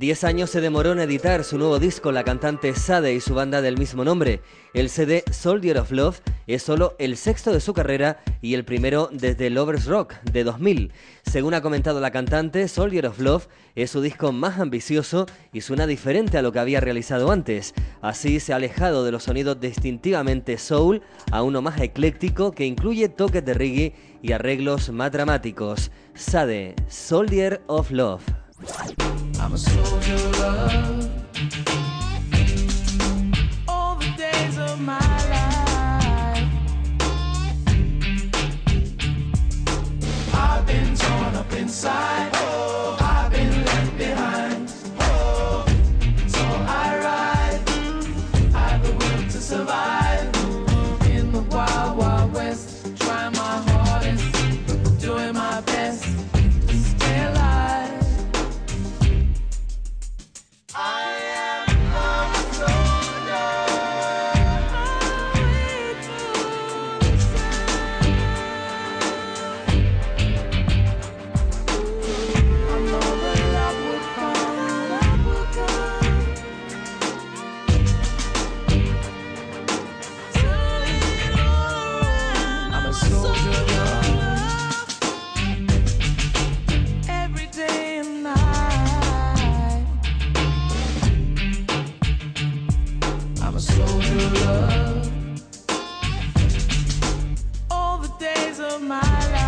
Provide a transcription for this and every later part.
Diez años se demoró en editar su nuevo disco la cantante Sade y su banda del mismo nombre. El CD Soldier of Love es solo el sexto de su carrera y el primero desde Lovers Rock de 2000. Según ha comentado la cantante, Soldier of Love es su disco más ambicioso y suena diferente a lo que había realizado antes. Así se ha alejado de los sonidos distintivamente soul a uno más ecléctico que incluye toques de reggae y arreglos más dramáticos. Sade, Soldier of Love. I'm a soldier of love. I'm a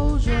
soldier.